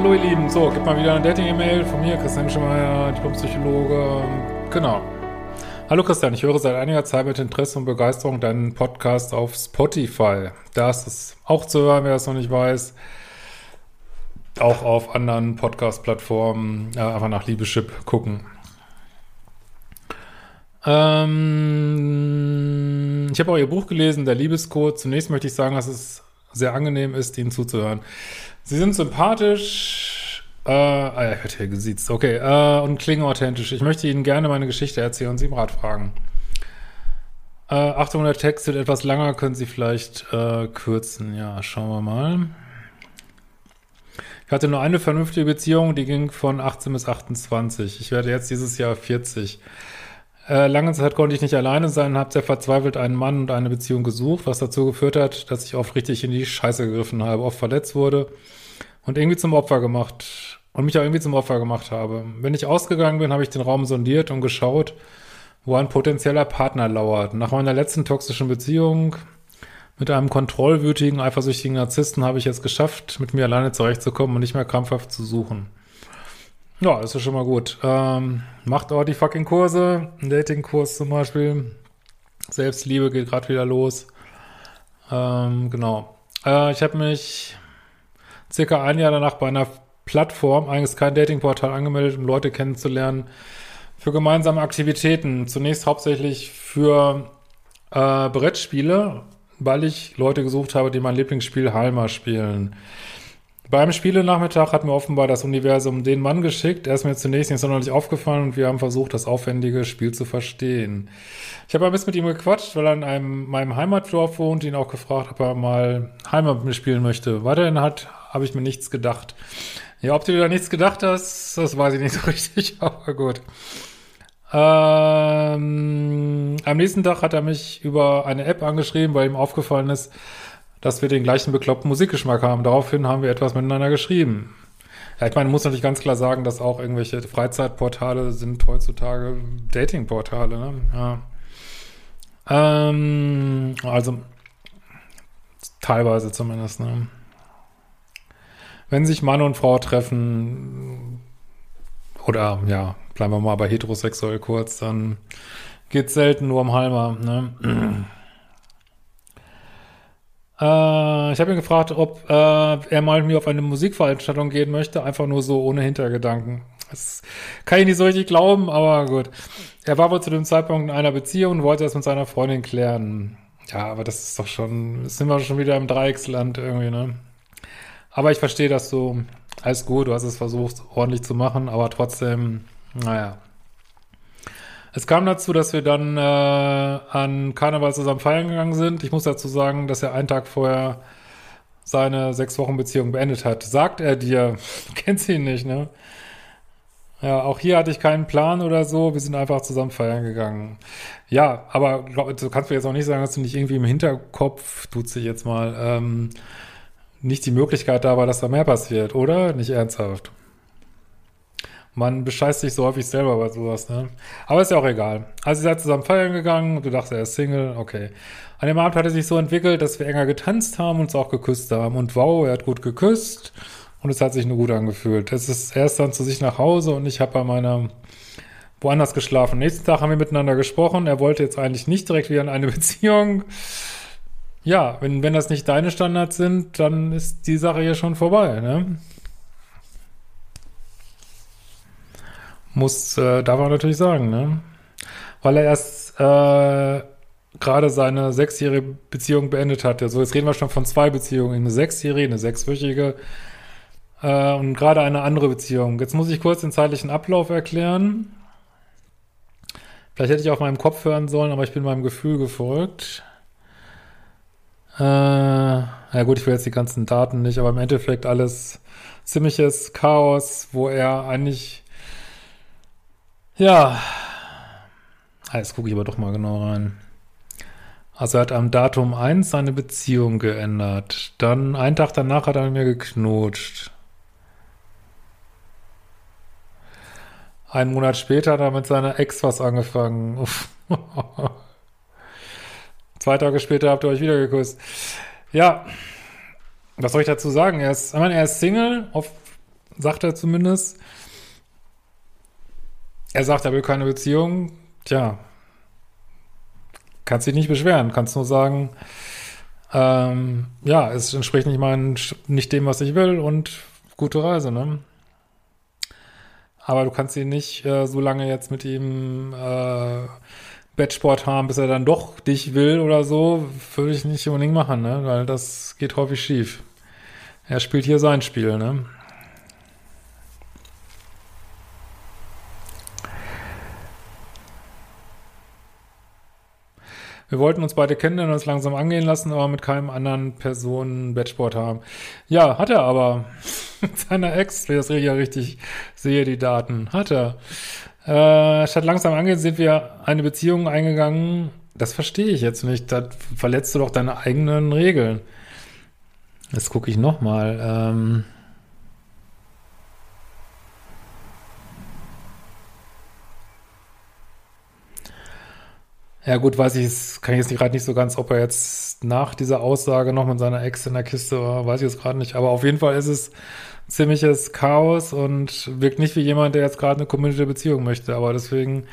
Ja, hallo ihr Lieben. So, gibt mal wieder eine Dating-E-Mail von mir, Christian Schemeier, Diplompsychologe. Genau. Hallo Christian, ich höre seit einiger Zeit mit Interesse und Begeisterung deinen Podcast auf Spotify. Da ist es auch zu hören, wer es noch nicht weiß. Auch auf anderen Podcast-Plattformen äh, einfach nach Liebeschip gucken. Ähm, ich habe auch Ihr Buch gelesen, Der Liebescode. Zunächst möchte ich sagen, dass es sehr angenehm ist, Ihnen zuzuhören. Sie sind sympathisch, äh, ah ja, ich werde hier gesiezt, okay, äh, und klingen authentisch. Ich möchte Ihnen gerne meine Geschichte erzählen und Sie im Rat fragen. Äh, Achtung, der Text wird etwas langer, können Sie vielleicht äh, kürzen. Ja, schauen wir mal. Ich hatte nur eine vernünftige Beziehung, die ging von 18 bis 28. Ich werde jetzt dieses Jahr 40. Äh, lange Zeit konnte ich nicht alleine sein, habe sehr verzweifelt einen Mann und eine Beziehung gesucht, was dazu geführt hat, dass ich oft richtig in die Scheiße gegriffen habe, oft verletzt wurde und irgendwie zum Opfer gemacht und mich auch irgendwie zum Opfer gemacht habe. Wenn ich ausgegangen bin, habe ich den Raum sondiert und geschaut, wo ein potenzieller Partner lauert. Nach meiner letzten toxischen Beziehung mit einem kontrollwütigen, eifersüchtigen Narzissten habe ich es geschafft, mit mir alleine zurechtzukommen und nicht mehr krampfhaft zu suchen. Ja, das ist schon mal gut. Ähm, macht auch die fucking Kurse. Ein Dating-Kurs zum Beispiel. Selbstliebe geht gerade wieder los. Ähm, genau. Äh, ich habe mich circa ein Jahr danach bei einer Plattform, eigentlich kein Datingportal, angemeldet, um Leute kennenzulernen für gemeinsame Aktivitäten. Zunächst hauptsächlich für äh, Brettspiele, weil ich Leute gesucht habe, die mein Lieblingsspiel Halma spielen. Beim Spielenachmittag hat mir offenbar das Universum den Mann geschickt. Er ist mir zunächst nicht sonderlich aufgefallen und wir haben versucht, das aufwendige Spiel zu verstehen. Ich habe ein bisschen mit ihm gequatscht, weil er in einem, meinem Heimatdorf wohnt, ihn auch gefragt, ob er mal Heimat mit mir spielen möchte. Weiterhin hat, habe ich mir nichts gedacht. Ja, ob du dir da nichts gedacht hast, das weiß ich nicht so richtig, aber gut. Ähm, am nächsten Tag hat er mich über eine App angeschrieben, weil ihm aufgefallen ist, dass wir den gleichen bekloppten Musikgeschmack haben. Daraufhin haben wir etwas miteinander geschrieben. Ja, ich meine, man muss natürlich ganz klar sagen, dass auch irgendwelche Freizeitportale sind heutzutage Datingportale, ne? Ja. Ähm, also teilweise zumindest, ne? Wenn sich Mann und Frau treffen, oder ja, bleiben wir mal bei heterosexuell kurz, dann geht's selten nur um Halmer, ne? Äh, ich habe ihn gefragt, ob äh, er mal mit mir auf eine Musikveranstaltung gehen möchte, einfach nur so ohne Hintergedanken. Das kann ich nicht so richtig glauben, aber gut. Er war wohl zu dem Zeitpunkt in einer Beziehung und wollte das mit seiner Freundin klären. Ja, aber das ist doch schon, sind wir schon wieder im Dreiecksland irgendwie, ne? Aber ich verstehe das so. Alles gut, du hast es versucht, ordentlich zu machen, aber trotzdem, naja. Es kam dazu, dass wir dann äh, an Karneval zusammen feiern gegangen sind. Ich muss dazu sagen, dass er einen Tag vorher seine sechs Wochen Beziehung beendet hat. Sagt er dir, kennst ihn nicht, ne? Ja, auch hier hatte ich keinen Plan oder so. Wir sind einfach zusammen feiern gegangen. Ja, aber glaub, du kannst mir jetzt auch nicht sagen, dass du nicht irgendwie im Hinterkopf, tut sich jetzt mal, ähm, nicht die Möglichkeit da war, dass da mehr passiert, oder? Nicht ernsthaft. Man bescheißt sich so häufig selber bei sowas, ne? Aber ist ja auch egal. Also ihr seid zusammen feiern gegangen, du dachtest, er ist Single, okay. An dem Abend hat es sich so entwickelt, dass wir enger getanzt haben und uns auch geküsst haben. Und wow, er hat gut geküsst und es hat sich nur gut angefühlt. Es ist erst dann zu sich nach Hause und ich habe bei meiner woanders geschlafen. Nächsten Tag haben wir miteinander gesprochen. Er wollte jetzt eigentlich nicht direkt wieder in eine Beziehung. Ja, wenn, wenn das nicht deine Standards sind, dann ist die Sache hier schon vorbei, ne? Muss, äh, darf man natürlich sagen, ne? Weil er erst äh, gerade seine sechsjährige Beziehung beendet hatte. So, jetzt reden wir schon von zwei Beziehungen. Eine sechsjährige, eine sechswöchige äh, und gerade eine andere Beziehung. Jetzt muss ich kurz den zeitlichen Ablauf erklären. Vielleicht hätte ich auf meinem Kopf hören sollen, aber ich bin meinem Gefühl gefolgt. Äh, ja gut, ich will jetzt die ganzen Daten nicht, aber im Endeffekt alles ziemliches Chaos, wo er eigentlich ja. Ah, jetzt gucke ich aber doch mal genau rein. Also er hat am Datum 1 seine Beziehung geändert. Dann einen Tag danach hat er mit mir geknutscht. Einen Monat später hat er mit seiner Ex was angefangen. Zwei Tage später habt ihr euch wieder geküsst. Ja, was soll ich dazu sagen? Er ist, ich meine, er ist Single, auf sagt er zumindest. Er sagt, er will keine Beziehung. Tja, kannst dich nicht beschweren, kannst nur sagen, ähm, ja, es entspricht nicht mein, nicht dem, was ich will und gute Reise, ne? Aber du kannst ihn nicht äh, so lange jetzt mit ihm äh, Bettsport haben, bis er dann doch dich will oder so, würde ich nicht unbedingt machen, ne? Weil das geht häufig schief. Er spielt hier sein Spiel, ne? Wir wollten uns beide kennenlernen und uns langsam angehen lassen, aber mit keinem anderen Personen Bettsport haben. Ja, hat er aber. mit seiner Ex, wenn ich das ja richtig sehe, die Daten. Hat er. Äh, statt langsam angehen sind wir eine Beziehung eingegangen. Das verstehe ich jetzt nicht. Da verletzt du doch deine eigenen Regeln. Jetzt gucke ich nochmal. Ähm Ja gut, weiß ich, kann ich jetzt gerade nicht so ganz, ob er jetzt nach dieser Aussage noch mit seiner Ex in der Kiste war, weiß ich jetzt gerade nicht. Aber auf jeden Fall ist es ziemliches Chaos und wirkt nicht wie jemand, der jetzt gerade eine community Beziehung möchte. Aber deswegen,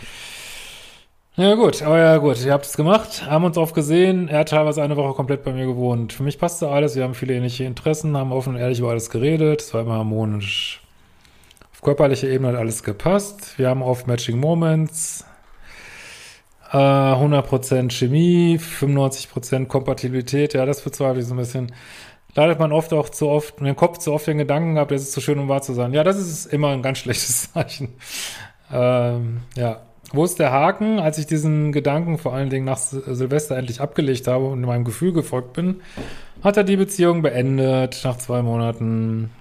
ja gut, aber ja gut, ihr habt es gemacht, haben uns oft gesehen. Er hat teilweise eine Woche komplett bei mir gewohnt. Für mich passte alles, wir haben viele ähnliche Interessen, haben offen und ehrlich über alles geredet, es war immer harmonisch. Auf körperlicher Ebene hat alles gepasst. Wir haben oft Matching Moments, 100% äh, Chemie, 95% Kompatibilität, ja, das bezweifle ich so ein bisschen. Leidet man oft auch zu oft, den Kopf zu oft den Gedanken gehabt, es ist zu schön, um wahr zu sein. Ja, das ist immer ein ganz schlechtes Zeichen. Ähm, ja. Wo ist der Haken? Als ich diesen Gedanken vor allen Dingen nach Silvester endlich abgelegt habe und meinem Gefühl gefolgt bin, hat er die Beziehung beendet nach zwei Monaten.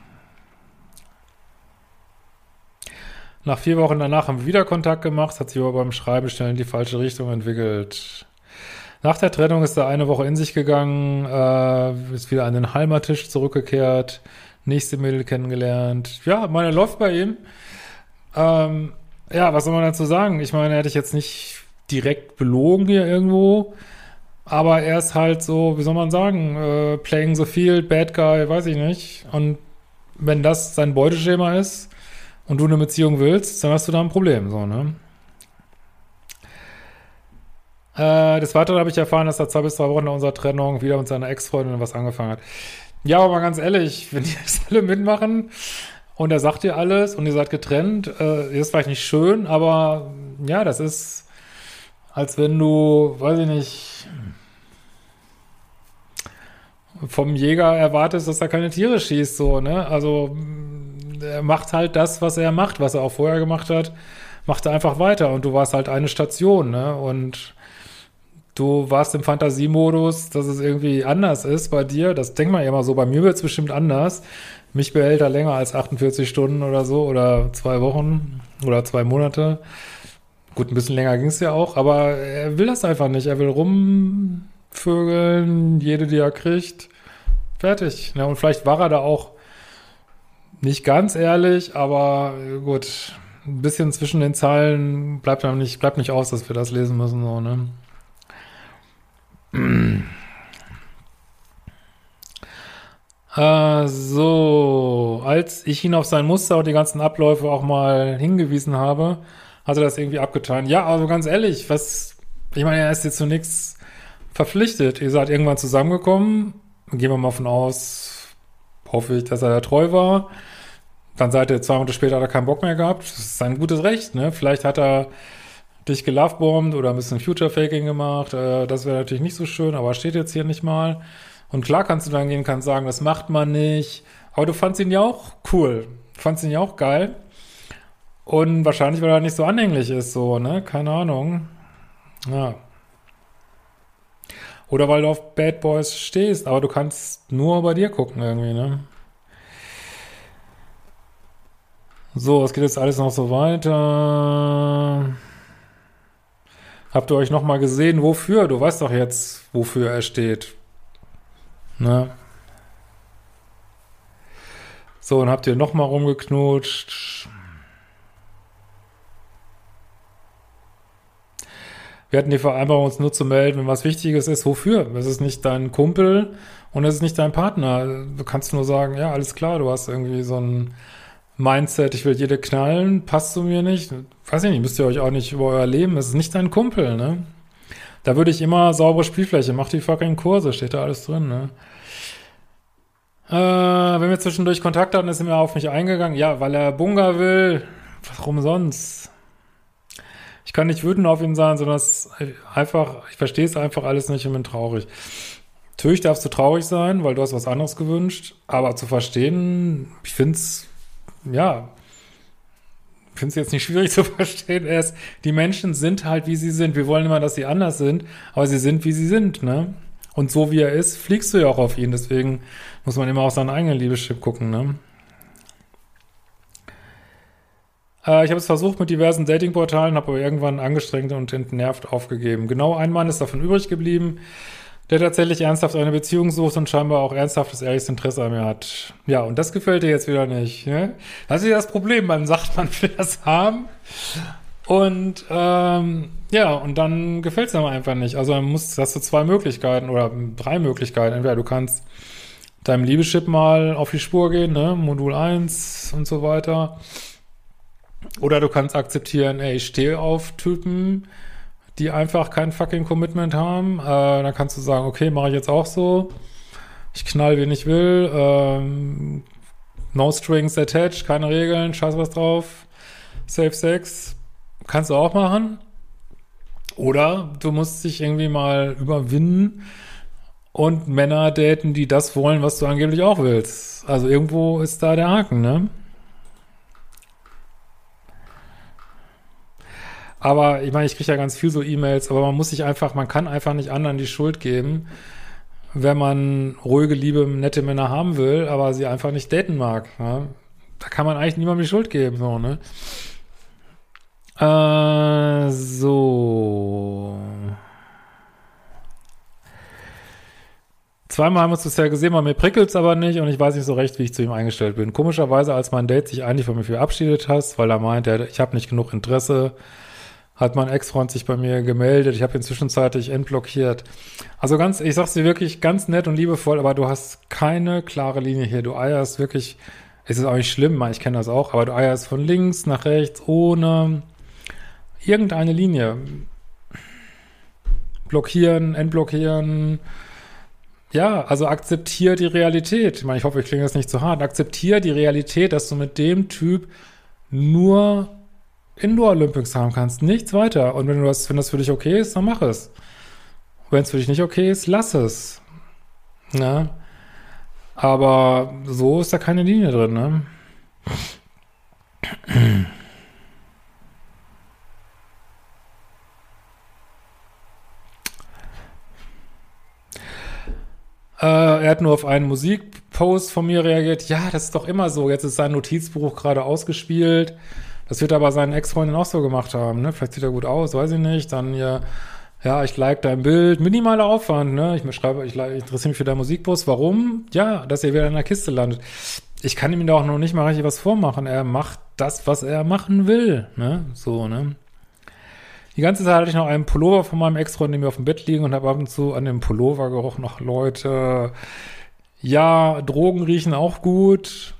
Nach vier Wochen danach haben wir wieder Kontakt gemacht, hat sich aber beim Schreibestellen in die falsche Richtung entwickelt. Nach der Trennung ist er eine Woche in sich gegangen, äh, ist wieder an den Heimattisch zurückgekehrt, nächste Mädel kennengelernt. Ja, meine läuft bei ihm. Ähm, ja, was soll man dazu sagen? Ich meine, hätte ich jetzt nicht direkt belogen hier irgendwo, aber er ist halt so, wie soll man sagen, äh, playing the field, bad guy, weiß ich nicht. Und wenn das sein Beuteschema ist, und du eine Beziehung willst, dann hast du da ein Problem, so, ne? Äh, des Weiteren habe ich erfahren, dass er zwei bis drei Wochen nach unserer Trennung wieder mit seiner Ex-Freundin was angefangen hat. Ja, aber mal ganz ehrlich, wenn die das alle mitmachen und er sagt dir alles und ihr seid getrennt, äh, ist vielleicht nicht schön, aber ja, das ist, als wenn du, weiß ich nicht, vom Jäger erwartest, dass er keine Tiere schießt, so, ne? Also, er macht halt das, was er macht, was er auch vorher gemacht hat, macht er einfach weiter und du warst halt eine Station, ne? Und du warst im Fantasiemodus, dass es irgendwie anders ist bei dir. Das denkt man ja immer so. Bei mir wird es bestimmt anders. Mich behält er länger als 48 Stunden oder so oder zwei Wochen oder zwei Monate. Gut, ein bisschen länger ging es ja auch, aber er will das einfach nicht. Er will rumvögeln, jede, die er kriegt. Fertig. Ja, und vielleicht war er da auch nicht ganz ehrlich, aber gut, ein bisschen zwischen den Zeilen bleibt nicht, bleibt nicht aus, dass wir das lesen müssen, so, ne? Äh, so, als ich ihn auf sein Muster und die ganzen Abläufe auch mal hingewiesen habe, hat er das irgendwie abgetan. Ja, also ganz ehrlich, was, ich meine, er ist jetzt zu nichts verpflichtet. Ihr seid irgendwann zusammengekommen, gehen wir mal von aus, hoffe ich, dass er da treu war. Dann seid ihr zwei Monate später hat er keinen Bock mehr gehabt. Das ist sein gutes Recht, ne? Vielleicht hat er dich gelovebombt oder ein bisschen Future-Faking gemacht. Äh, das wäre natürlich nicht so schön, aber steht jetzt hier nicht mal. Und klar kannst du dann gehen, kannst sagen, das macht man nicht. Aber du fandst ihn ja auch cool. Fandst ihn ja auch geil. Und wahrscheinlich, weil er nicht so anhänglich ist, so, ne? Keine Ahnung. Ja. Oder weil du auf Bad Boys stehst, aber du kannst nur bei dir gucken irgendwie, ne? So, es geht jetzt alles noch so weiter. Habt ihr euch nochmal gesehen, wofür? Du weißt doch jetzt, wofür er steht. Ne? So, und habt ihr nochmal rumgeknutscht. Wir hatten die Vereinbarung, uns nur zu melden, wenn was Wichtiges ist. Wofür? Es ist nicht dein Kumpel und es ist nicht dein Partner. Du kannst nur sagen, ja, alles klar, du hast irgendwie so ein Mindset, ich will jede knallen, passt zu mir nicht. Weiß ich nicht, müsst ihr euch auch nicht über euer Leben, es ist nicht dein Kumpel, ne? Da würde ich immer saubere Spielfläche, mach die fucking Kurse, steht da alles drin, ne? Äh, wenn wir zwischendurch Kontakt hatten, ist er mir auf mich eingegangen. Ja, weil er Bunga will. Warum sonst? Ich kann nicht wütend auf ihn sein, sondern es einfach, ich verstehe es einfach alles nicht und bin traurig. Natürlich darfst du traurig sein, weil du hast was anderes gewünscht, aber zu verstehen, ich finde es, ja, finde es jetzt nicht schwierig zu verstehen. Erst, die Menschen sind halt, wie sie sind. Wir wollen immer, dass sie anders sind, aber sie sind, wie sie sind, ne? Und so wie er ist, fliegst du ja auch auf ihn. Deswegen muss man immer auf seinen eigenen Liebeschip gucken, ne? Äh, ich habe es versucht mit diversen Datingportalen, habe aber irgendwann angestrengt und entnervt aufgegeben. Genau ein Mann ist davon übrig geblieben, der tatsächlich ernsthaft eine Beziehung sucht und scheinbar auch ernsthaftes, ehrliches Interesse an mir hat. Ja, und das gefällt dir jetzt wieder nicht. Ne? Das ist ja das Problem. Man sagt, man will das haben und ähm, ja, und dann gefällt es einem einfach nicht. Also man muss, hast du zwei Möglichkeiten oder drei Möglichkeiten. Entweder du kannst deinem Liebeschip mal auf die Spur gehen, ne? Modul 1 und so weiter. Oder du kannst akzeptieren, ey, ich stehe auf Typen, die einfach kein fucking Commitment haben. Äh, dann kannst du sagen, okay, mache ich jetzt auch so. Ich knall, wen ich will. Ähm, no strings attached, keine Regeln, scheiß was drauf. Safe Sex, Kannst du auch machen. Oder du musst dich irgendwie mal überwinden und Männer daten, die das wollen, was du angeblich auch willst. Also irgendwo ist da der Haken, ne? Aber ich meine, ich kriege ja ganz viel so E-Mails, aber man muss sich einfach, man kann einfach nicht anderen die Schuld geben, wenn man ruhige, liebe, nette Männer haben will, aber sie einfach nicht daten mag. Ne? Da kann man eigentlich niemandem die Schuld geben, so, ne? Äh, so. Zweimal haben wir es bisher gesehen, bei mir prickelt es aber nicht und ich weiß nicht so recht, wie ich zu ihm eingestellt bin. Komischerweise, als mein Date sich eigentlich von mir verabschiedet hast, weil er meint, ich habe nicht genug Interesse, hat mein Ex-Freund sich bei mir gemeldet. Ich habe ihn zwischenzeitlich entblockiert. Also ganz, ich sag's dir wirklich ganz nett und liebevoll, aber du hast keine klare Linie hier. Du eierst wirklich, es ist auch nicht schlimm, ich kenne das auch, aber du eierst von links nach rechts ohne irgendeine Linie. Blockieren, entblockieren. Ja, also akzeptier die Realität. Ich meine, ich hoffe, ich klinge jetzt nicht zu hart. Akzeptier die Realität, dass du mit dem Typ nur Indoor Olympics haben kannst. Nichts weiter. Und wenn du das, wenn das für dich okay ist, dann mach es. Wenn es für dich nicht okay ist, lass es. Ne? Aber so ist da keine Linie drin, ne? Äh, er hat nur auf einen Musikpost von mir reagiert. Ja, das ist doch immer so. Jetzt ist sein Notizbuch gerade ausgespielt. Das wird aber seinen Ex-Freundin auch so gemacht haben. Ne? Vielleicht sieht er gut aus, weiß ich nicht. Dann ja, ja, ich like dein Bild. Minimaler Aufwand. Ne? Ich schreibe, ich, ich interessiere mich für deinen Musikpost. Warum? Ja, dass er wieder in der Kiste landet. Ich kann ihm da auch noch nicht mal richtig was vormachen. Er macht das, was er machen will. Ne? So, ne? Die ganze Zeit hatte ich noch einen Pullover von meinem Ex-Freund neben mir auf dem Bett liegen und habe ab und zu an dem Pullover gerochen noch Leute. Ja, Drogen riechen auch gut.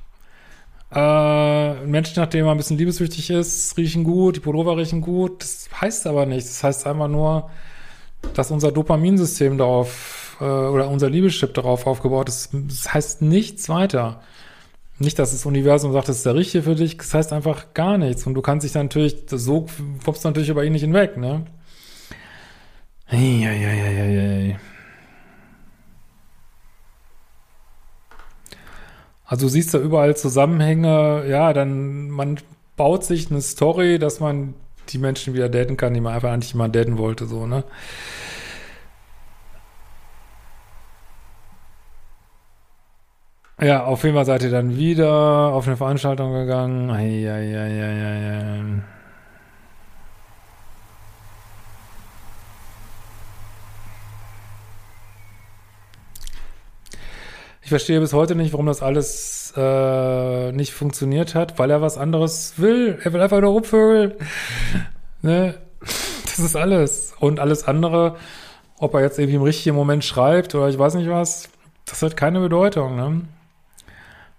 Äh, Menschen, nachdem man ein bisschen liebesüchtig ist, riechen gut, die Pullover riechen gut. Das heißt aber nichts. Das heißt einfach nur, dass unser Dopaminsystem darauf äh, oder unser Liebeschip darauf aufgebaut ist. Das heißt nichts weiter. Nicht, dass das Universum sagt, das ist der Richtige für dich, das heißt einfach gar nichts. Und du kannst dich dann natürlich, so kommst du natürlich über ihn nicht hinweg, ne? Eieieiei. Also du siehst da überall Zusammenhänge, ja, dann, man baut sich eine Story, dass man die Menschen wieder daten kann, die man einfach eigentlich mal daten wollte, so, ne? Ja, auf jeden Fall seid ihr dann wieder auf eine Veranstaltung gegangen. Eieieiei. Ich verstehe bis heute nicht, warum das alles äh, nicht funktioniert hat, weil er was anderes will. Er will einfach nur rumvögeln. ne? Das ist alles. Und alles andere, ob er jetzt irgendwie im richtigen Moment schreibt oder ich weiß nicht was, das hat keine Bedeutung. Ne?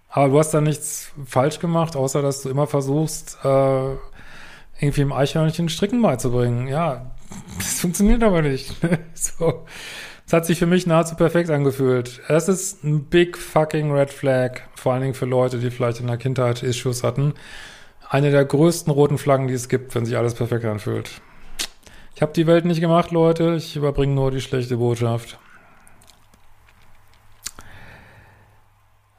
Aber du hast da nichts falsch gemacht, außer dass du immer versuchst, äh, irgendwie im Eichhörnchen Stricken beizubringen. Ja, das funktioniert aber nicht. so. Es hat sich für mich nahezu perfekt angefühlt. Es ist ein big fucking red flag, vor allen Dingen für Leute, die vielleicht in der Kindheit Issues hatten. Eine der größten roten Flaggen, die es gibt, wenn sich alles perfekt anfühlt. Ich habe die Welt nicht gemacht, Leute. Ich überbringe nur die schlechte Botschaft.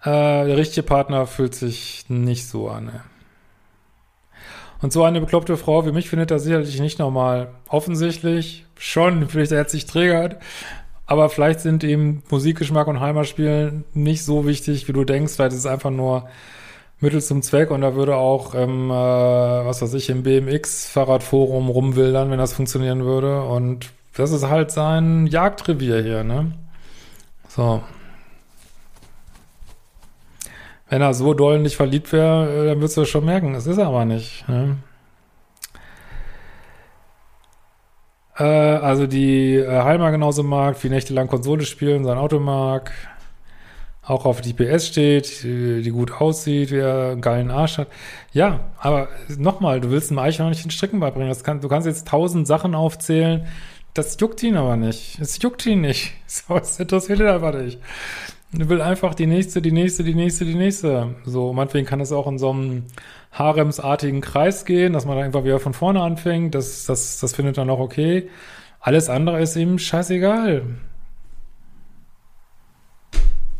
Äh, der richtige Partner fühlt sich nicht so an. Ey. Und so eine bekloppte Frau wie mich findet das sicherlich nicht normal. Offensichtlich schon, vielleicht er hat sich triggert, aber vielleicht sind ihm Musikgeschmack und Heimatspielen nicht so wichtig, wie du denkst. Vielleicht ist es einfach nur Mittel zum Zweck und da würde auch, ähm, äh, was weiß ich, im BMX-Fahrradforum rumwildern, wenn das funktionieren würde. Und das ist halt sein Jagdrevier hier, ne? So. Wenn er so doll nicht verliebt wäre, äh, dann würdest du das schon merken. Das ist er aber nicht. Ne? Äh, also die äh, Heimer genauso mag, wie nächtelang Konsole spielen, sein Auto mag, auch auf die PS steht, die, die gut aussieht, wer einen geilen Arsch hat. Ja, aber nochmal, du willst einem Eichhörnchen Stricken beibringen. Das kann, du kannst jetzt tausend Sachen aufzählen, das juckt ihn aber nicht. Es juckt ihn nicht. So, das interessiert ihn einfach nicht. Er will einfach die nächste, die nächste, die nächste, die nächste. So, meinetwegen kann es auch in so einem haremsartigen Kreis gehen, dass man dann einfach wieder von vorne anfängt. Das, das, das findet dann auch okay. Alles andere ist ihm scheißegal.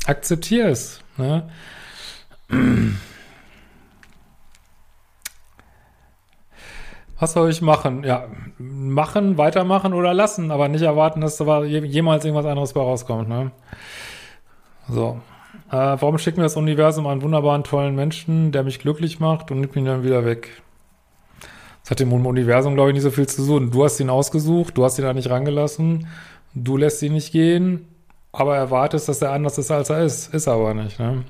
Akzeptier es. Ne? Was soll ich machen? Ja, machen, weitermachen oder lassen, aber nicht erwarten, dass da jemals irgendwas anderes bei rauskommt. Ne? So. Äh, warum schickt mir das Universum einen wunderbaren, tollen Menschen, der mich glücklich macht und nimmt ihn dann wieder weg? Das hat dem Universum, glaube ich, nicht so viel zu tun. Du hast ihn ausgesucht, du hast ihn da nicht rangelassen, du lässt ihn nicht gehen, aber erwartest, dass er anders ist, als er ist. Ist aber nicht, ne?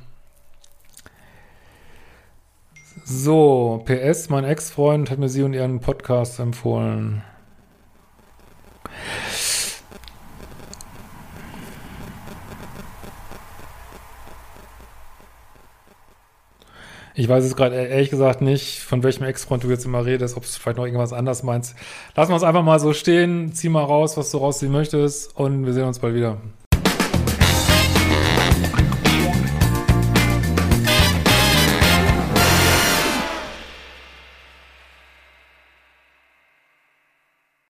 So, PS, mein Ex-Freund hat mir sie und ihren Podcast empfohlen. Ich weiß es gerade ehrlich gesagt nicht, von welchem Ex-Freund du jetzt immer redest, ob es vielleicht noch irgendwas anders meinst. Lass wir es einfach mal so stehen, zieh mal raus, was du rausziehen möchtest und wir sehen uns bald wieder.